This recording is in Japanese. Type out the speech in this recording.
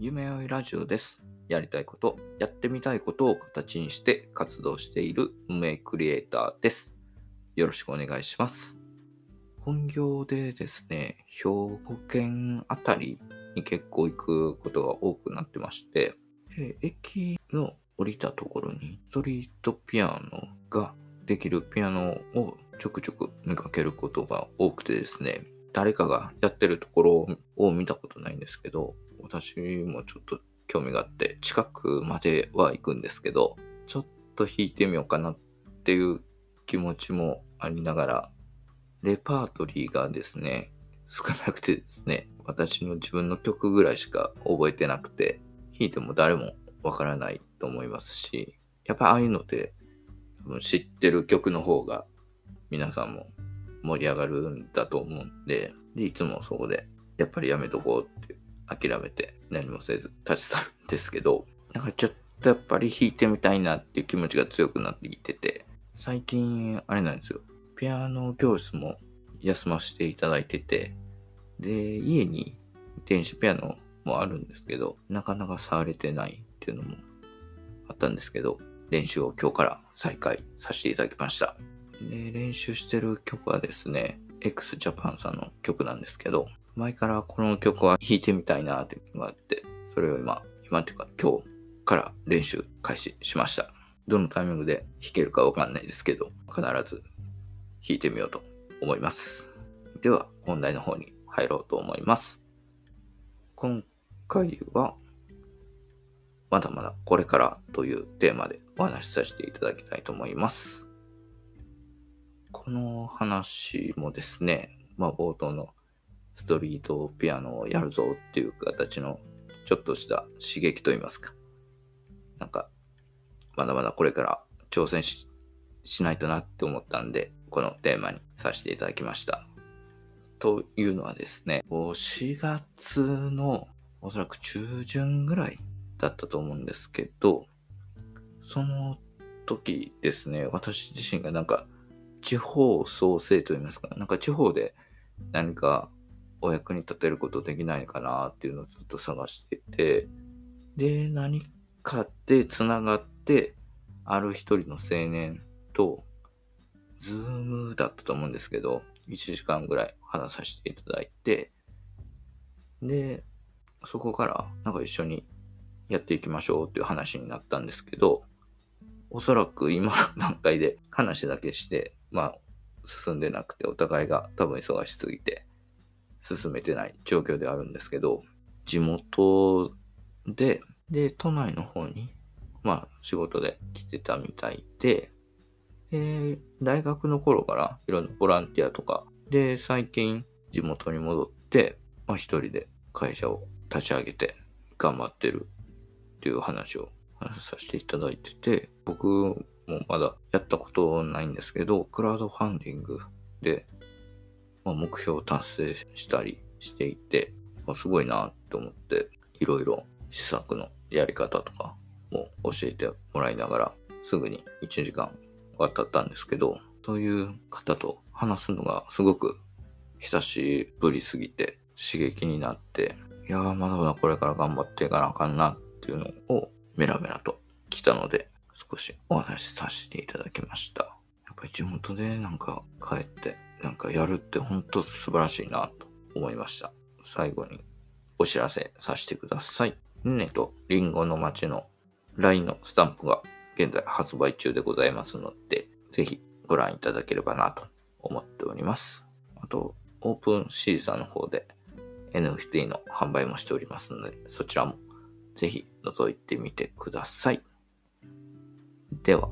夢追いラジオです。やりたいこと、やってみたいことを形にして活動している無名クリエイターです。よろしくお願いします。本業でですね、兵庫県あたりに結構行くことが多くなってまして、駅の降りたところにストリートピアノができるピアノをちょくちょく見かけることが多くてですね、誰かがやってるところを見たことないんですけど、私もちょっと興味があって、近くまでは行くんですけど、ちょっと弾いてみようかなっていう気持ちもありながら、レパートリーがですね、少なくてですね、私の自分の曲ぐらいしか覚えてなくて、弾いても誰もわからないと思いますし、やっぱああいうので、多分知ってる曲の方が皆さんも盛り上がるんだと思うんで、で、いつもそこで、やっぱりやめとこうって諦めて何もせず立ち去るんですけど、なんかちょっとやっぱり弾いてみたいなっていう気持ちが強くなってきてて、最近あれなんですよ。ピアノ教室も休ませていただいてて、で、家に電子ピアノもあるんですけど、なかなか触れてないっていうのもあったんですけど、練習を今日から再開させていただきました。で、練習してる曲はですね、x ジャパンさんの曲なんですけど、前からこの曲は弾いてみたいなっていうのがあって、それを今、今っていうか今日から練習開始しました。どのタイミングで弾けるかわかんないですけど、必ず弾いてみようと思います。では、本題の方に入ろうと思います。今回は、まだまだこれからというテーマでお話しさせていただきたいと思います。この話もですね、まあ冒頭のストリートピアノをやるぞっていう形のちょっとした刺激といいますか。なんか、まだまだこれから挑戦しないとなって思ったんで、このテーマにさせていただきました。というのはですね、4月のおそらく中旬ぐらいだったと思うんですけど、その時ですね、私自身がなんか地方創生といいますか、なんか地方で何かお役に立てることできないかなっていうのをずっと探してて、で、何かで繋がって、ある一人の青年と、ズームだったと思うんですけど、1時間ぐらい話させていただいて、で、そこからなんか一緒にやっていきましょうっていう話になったんですけど、おそらく今の段階で話だけして、まあ、進んでなくて、お互いが多分忙しすぎて、進めてない状況ではあるんですけど、地元で、で、都内の方に、まあ、仕事で来てたみたいで、で、大学の頃からいろんなボランティアとか、で、最近地元に戻って、まあ一人で会社を立ち上げて頑張ってるっていう話を話させていただいてて、僕もまだやったことないんですけど、クラウドファンディングで、まあ、目標を達成したりしていて、まあ、すごいなって思って、いろいろ施策のやり方とかも教えてもらいながら、すぐに1時間渡ったんですけど、そういう方と話すのがすごく久しぶりすぎて刺激になって、いやーまだまだこれから頑張っていかなあかんなっていうのをメラメラと来たので、少しお話しさせていただきました。やっぱり地元でなんか帰って、なんかやるって本当素晴らしいなと思いました。最後にお知らせさせてください。ねとリンゴの町の LINE のスタンプが現在発売中でございますので、ぜひご覧いただければなと思っております。あと、オープンシーザーの方で NFT の販売もしておりますので、そちらもぜひ覗いてみてください。では、